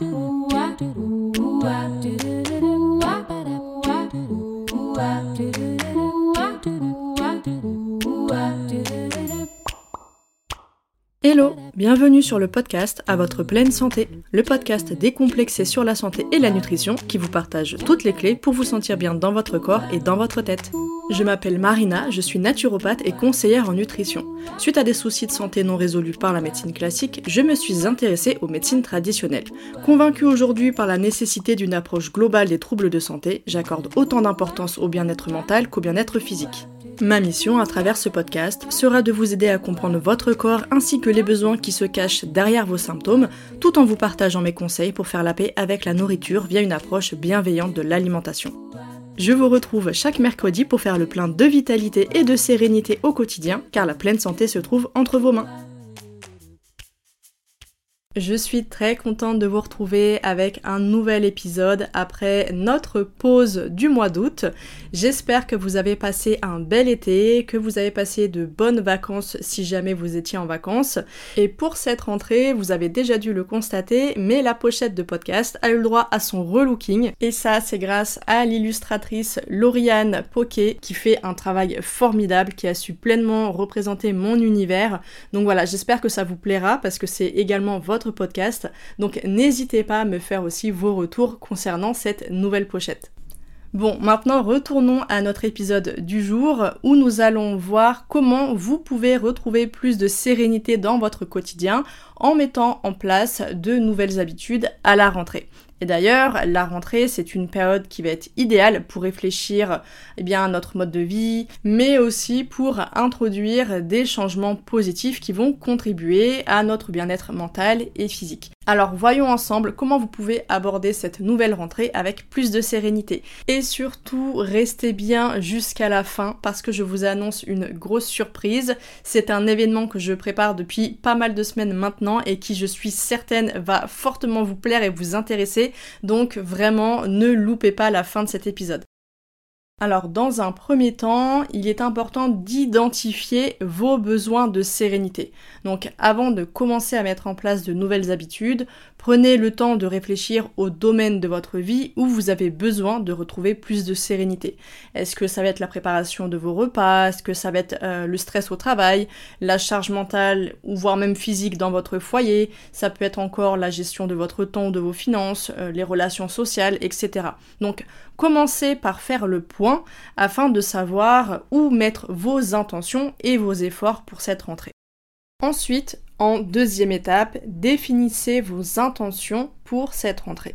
do do do do do do bienvenue sur le podcast À votre pleine santé, le podcast décomplexé sur la santé et la nutrition qui vous partage toutes les clés pour vous sentir bien dans votre corps et dans votre tête. Je m'appelle Marina, je suis naturopathe et conseillère en nutrition. Suite à des soucis de santé non résolus par la médecine classique, je me suis intéressée aux médecines traditionnelles. Convaincue aujourd'hui par la nécessité d'une approche globale des troubles de santé, j'accorde autant d'importance au bien-être mental qu'au bien-être physique. Ma mission à travers ce podcast sera de vous aider à comprendre votre corps ainsi que les besoins qui se cachent derrière vos symptômes, tout en vous partageant mes conseils pour faire la paix avec la nourriture via une approche bienveillante de l'alimentation. Je vous retrouve chaque mercredi pour faire le plein de vitalité et de sérénité au quotidien, car la pleine santé se trouve entre vos mains. Je suis très contente de vous retrouver avec un nouvel épisode après notre pause du mois d'août. J'espère que vous avez passé un bel été, que vous avez passé de bonnes vacances si jamais vous étiez en vacances. Et pour cette rentrée, vous avez déjà dû le constater, mais la pochette de podcast a eu le droit à son relooking. Et ça, c'est grâce à l'illustratrice Lauriane Poquet qui fait un travail formidable, qui a su pleinement représenter mon univers. Donc voilà, j'espère que ça vous plaira parce que c'est également votre podcast. Donc n'hésitez pas à me faire aussi vos retours concernant cette nouvelle pochette. Bon, maintenant retournons à notre épisode du jour où nous allons voir comment vous pouvez retrouver plus de sérénité dans votre quotidien en mettant en place de nouvelles habitudes à la rentrée. Et d'ailleurs, la rentrée, c'est une période qui va être idéale pour réfléchir eh à notre mode de vie, mais aussi pour introduire des changements positifs qui vont contribuer à notre bien-être mental et physique. Alors voyons ensemble comment vous pouvez aborder cette nouvelle rentrée avec plus de sérénité. Et surtout, restez bien jusqu'à la fin parce que je vous annonce une grosse surprise. C'est un événement que je prépare depuis pas mal de semaines maintenant et qui je suis certaine va fortement vous plaire et vous intéresser. Donc vraiment, ne loupez pas la fin de cet épisode. Alors dans un premier temps, il est important d'identifier vos besoins de sérénité. Donc avant de commencer à mettre en place de nouvelles habitudes, prenez le temps de réfléchir au domaine de votre vie où vous avez besoin de retrouver plus de sérénité. Est-ce que ça va être la préparation de vos repas? Est-ce que ça va être euh, le stress au travail? La charge mentale ou voire même physique dans votre foyer? Ça peut être encore la gestion de votre temps, de vos finances, euh, les relations sociales, etc. Donc commencez par faire le point afin de savoir où mettre vos intentions et vos efforts pour cette rentrée. Ensuite, en deuxième étape, définissez vos intentions pour cette rentrée.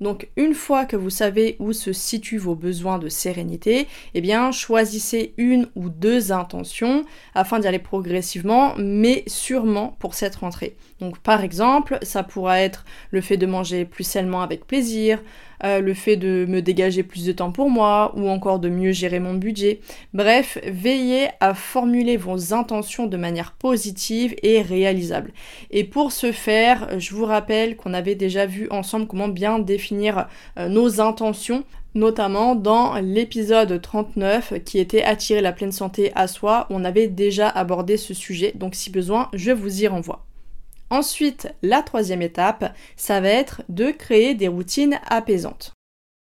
Donc une fois que vous savez où se situent vos besoins de sérénité, eh bien choisissez une ou deux intentions afin d'y aller progressivement, mais sûrement pour cette rentrée. Donc par exemple, ça pourra être le fait de manger plus sainement avec plaisir, euh, le fait de me dégager plus de temps pour moi ou encore de mieux gérer mon budget. Bref, veillez à formuler vos intentions de manière positive et réalisable. Et pour ce faire, je vous rappelle qu'on avait déjà vu ensemble comment bien définir euh, nos intentions notamment dans l'épisode 39 qui était Attirer la pleine santé à soi, on avait déjà abordé ce sujet, donc si besoin, je vous y renvoie. Ensuite, la troisième étape, ça va être de créer des routines apaisantes.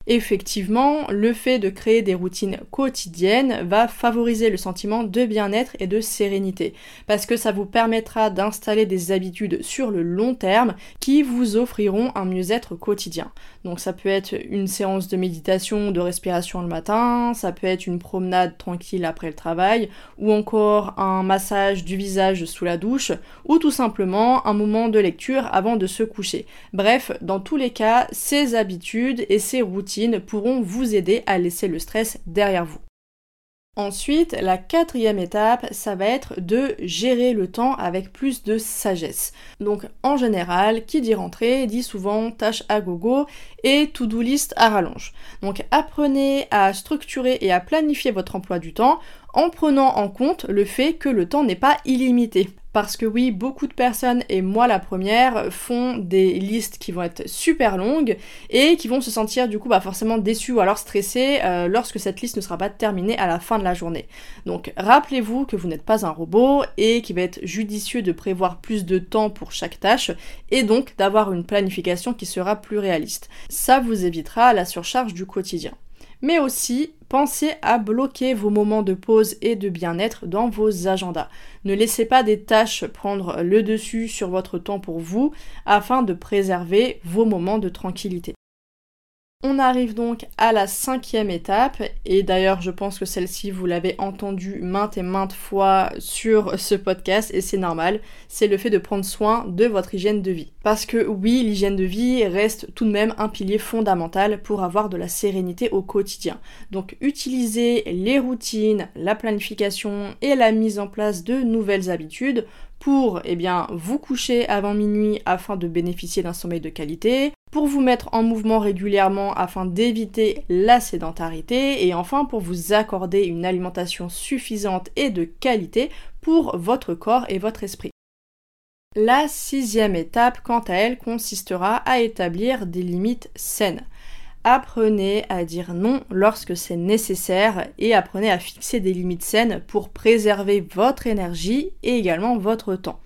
Effectivement, le fait de créer des routines quotidiennes va favoriser le sentiment de bien-être et de sérénité, parce que ça vous permettra d'installer des habitudes sur le long terme qui vous offriront un mieux-être quotidien. Donc ça peut être une séance de méditation, de respiration le matin, ça peut être une promenade tranquille après le travail, ou encore un massage du visage sous la douche, ou tout simplement un moment de lecture avant de se coucher. Bref, dans tous les cas, ces habitudes et ces routines pourront vous aider à laisser le stress derrière vous. Ensuite, la quatrième étape, ça va être de gérer le temps avec plus de sagesse. Donc en général, qui dit rentrée dit souvent tâche à gogo et to-do list à rallonge. Donc apprenez à structurer et à planifier votre emploi du temps en prenant en compte le fait que le temps n'est pas illimité. Parce que oui, beaucoup de personnes, et moi la première, font des listes qui vont être super longues et qui vont se sentir du coup bah, forcément déçues ou alors stressées euh, lorsque cette liste ne sera pas terminée à la fin de la journée. Donc rappelez-vous que vous n'êtes pas un robot et qu'il va être judicieux de prévoir plus de temps pour chaque tâche et donc d'avoir une planification qui sera plus réaliste. Ça vous évitera la surcharge du quotidien mais aussi pensez à bloquer vos moments de pause et de bien-être dans vos agendas. Ne laissez pas des tâches prendre le dessus sur votre temps pour vous afin de préserver vos moments de tranquillité. On arrive donc à la cinquième étape, et d'ailleurs je pense que celle-ci vous l'avez entendue maintes et maintes fois sur ce podcast, et c'est normal, c'est le fait de prendre soin de votre hygiène de vie. Parce que oui, l'hygiène de vie reste tout de même un pilier fondamental pour avoir de la sérénité au quotidien. Donc utilisez les routines, la planification et la mise en place de nouvelles habitudes pour eh bien, vous coucher avant minuit afin de bénéficier d'un sommeil de qualité, pour vous mettre en mouvement régulièrement afin d'éviter la sédentarité et enfin pour vous accorder une alimentation suffisante et de qualité pour votre corps et votre esprit. La sixième étape, quant à elle, consistera à établir des limites saines. Apprenez à dire non lorsque c'est nécessaire et apprenez à fixer des limites saines pour préserver votre énergie et également votre temps.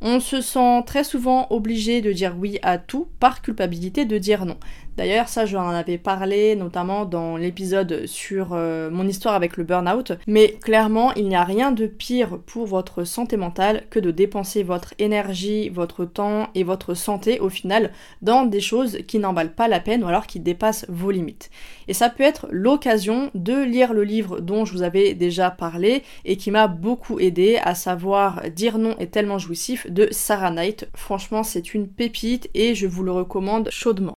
On se sent très souvent obligé de dire oui à tout par culpabilité de dire non. D'ailleurs, ça, j'en avais parlé notamment dans l'épisode sur euh, mon histoire avec le burn-out. Mais clairement, il n'y a rien de pire pour votre santé mentale que de dépenser votre énergie, votre temps et votre santé au final dans des choses qui n'en valent pas la peine ou alors qui dépassent vos limites. Et ça peut être l'occasion de lire le livre dont je vous avais déjà parlé et qui m'a beaucoup aidé, à savoir Dire non est tellement jouissif de Sarah Knight. Franchement, c'est une pépite et je vous le recommande chaudement.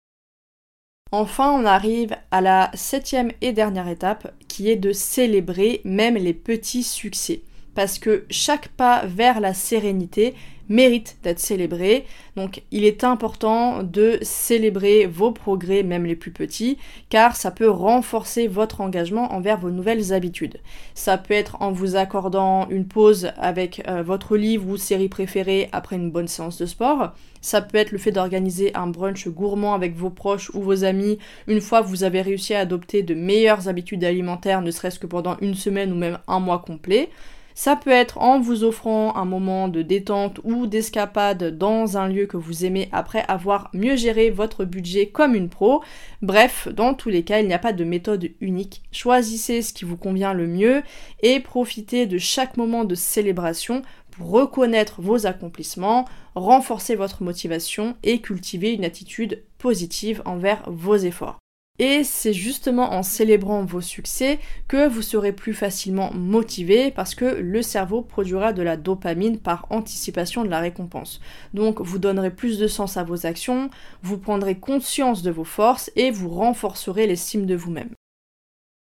Enfin, on arrive à la septième et dernière étape qui est de célébrer même les petits succès. Parce que chaque pas vers la sérénité mérite d'être célébré. Donc il est important de célébrer vos progrès, même les plus petits, car ça peut renforcer votre engagement envers vos nouvelles habitudes. Ça peut être en vous accordant une pause avec euh, votre livre ou série préférée après une bonne séance de sport. Ça peut être le fait d'organiser un brunch gourmand avec vos proches ou vos amis une fois que vous avez réussi à adopter de meilleures habitudes alimentaires, ne serait-ce que pendant une semaine ou même un mois complet. Ça peut être en vous offrant un moment de détente ou d'escapade dans un lieu que vous aimez après avoir mieux géré votre budget comme une pro. Bref, dans tous les cas, il n'y a pas de méthode unique. Choisissez ce qui vous convient le mieux et profitez de chaque moment de célébration pour reconnaître vos accomplissements, renforcer votre motivation et cultiver une attitude positive envers vos efforts. Et c'est justement en célébrant vos succès que vous serez plus facilement motivé parce que le cerveau produira de la dopamine par anticipation de la récompense. Donc vous donnerez plus de sens à vos actions, vous prendrez conscience de vos forces et vous renforcerez l'estime de vous-même.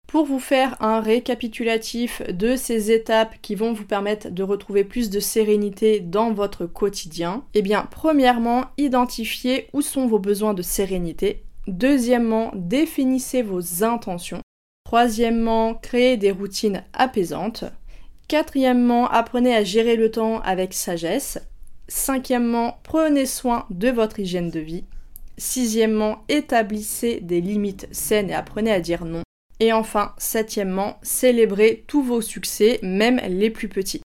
Pour vous faire un récapitulatif de ces étapes qui vont vous permettre de retrouver plus de sérénité dans votre quotidien, eh bien premièrement, identifiez où sont vos besoins de sérénité Deuxièmement, définissez vos intentions. Troisièmement, créez des routines apaisantes. Quatrièmement, apprenez à gérer le temps avec sagesse. Cinquièmement, prenez soin de votre hygiène de vie. Sixièmement, établissez des limites saines et apprenez à dire non. Et enfin, septièmement, célébrez tous vos succès, même les plus petits.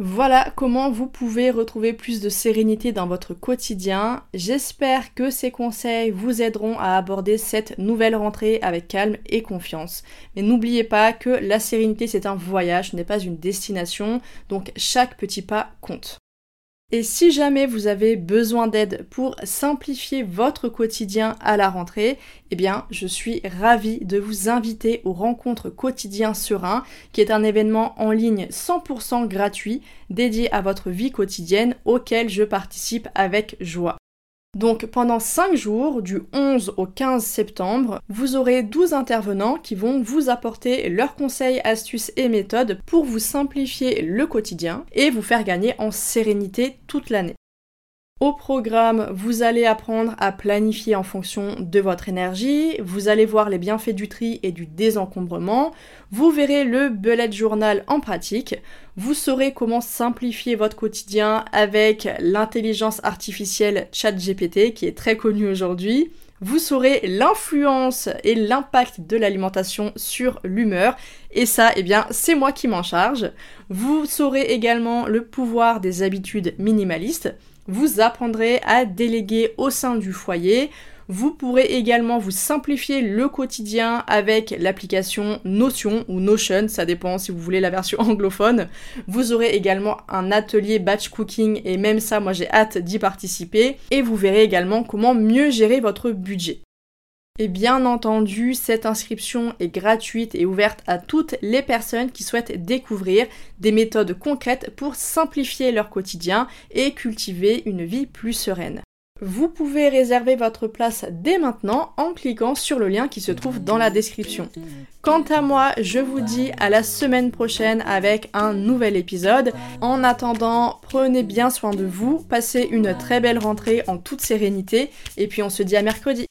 Voilà comment vous pouvez retrouver plus de sérénité dans votre quotidien. J'espère que ces conseils vous aideront à aborder cette nouvelle rentrée avec calme et confiance. Mais n'oubliez pas que la sérénité c'est un voyage, ce n'est pas une destination, donc chaque petit pas compte. Et si jamais vous avez besoin d'aide pour simplifier votre quotidien à la rentrée, eh bien, je suis ravie de vous inviter aux rencontres quotidien serein, qui est un événement en ligne 100% gratuit dédié à votre vie quotidienne auquel je participe avec joie. Donc pendant 5 jours, du 11 au 15 septembre, vous aurez 12 intervenants qui vont vous apporter leurs conseils, astuces et méthodes pour vous simplifier le quotidien et vous faire gagner en sérénité toute l'année. Au programme, vous allez apprendre à planifier en fonction de votre énergie, vous allez voir les bienfaits du tri et du désencombrement, vous verrez le bullet journal en pratique, vous saurez comment simplifier votre quotidien avec l'intelligence artificielle ChatGPT qui est très connue aujourd'hui, vous saurez l'influence et l'impact de l'alimentation sur l'humeur. Et ça, eh bien, c'est moi qui m'en charge. Vous saurez également le pouvoir des habitudes minimalistes. Vous apprendrez à déléguer au sein du foyer. Vous pourrez également vous simplifier le quotidien avec l'application Notion ou Notion, ça dépend si vous voulez la version anglophone. Vous aurez également un atelier batch cooking et même ça, moi j'ai hâte d'y participer. Et vous verrez également comment mieux gérer votre budget. Et bien entendu, cette inscription est gratuite et ouverte à toutes les personnes qui souhaitent découvrir des méthodes concrètes pour simplifier leur quotidien et cultiver une vie plus sereine. Vous pouvez réserver votre place dès maintenant en cliquant sur le lien qui se trouve dans la description. Quant à moi, je vous dis à la semaine prochaine avec un nouvel épisode. En attendant, prenez bien soin de vous, passez une très belle rentrée en toute sérénité et puis on se dit à mercredi.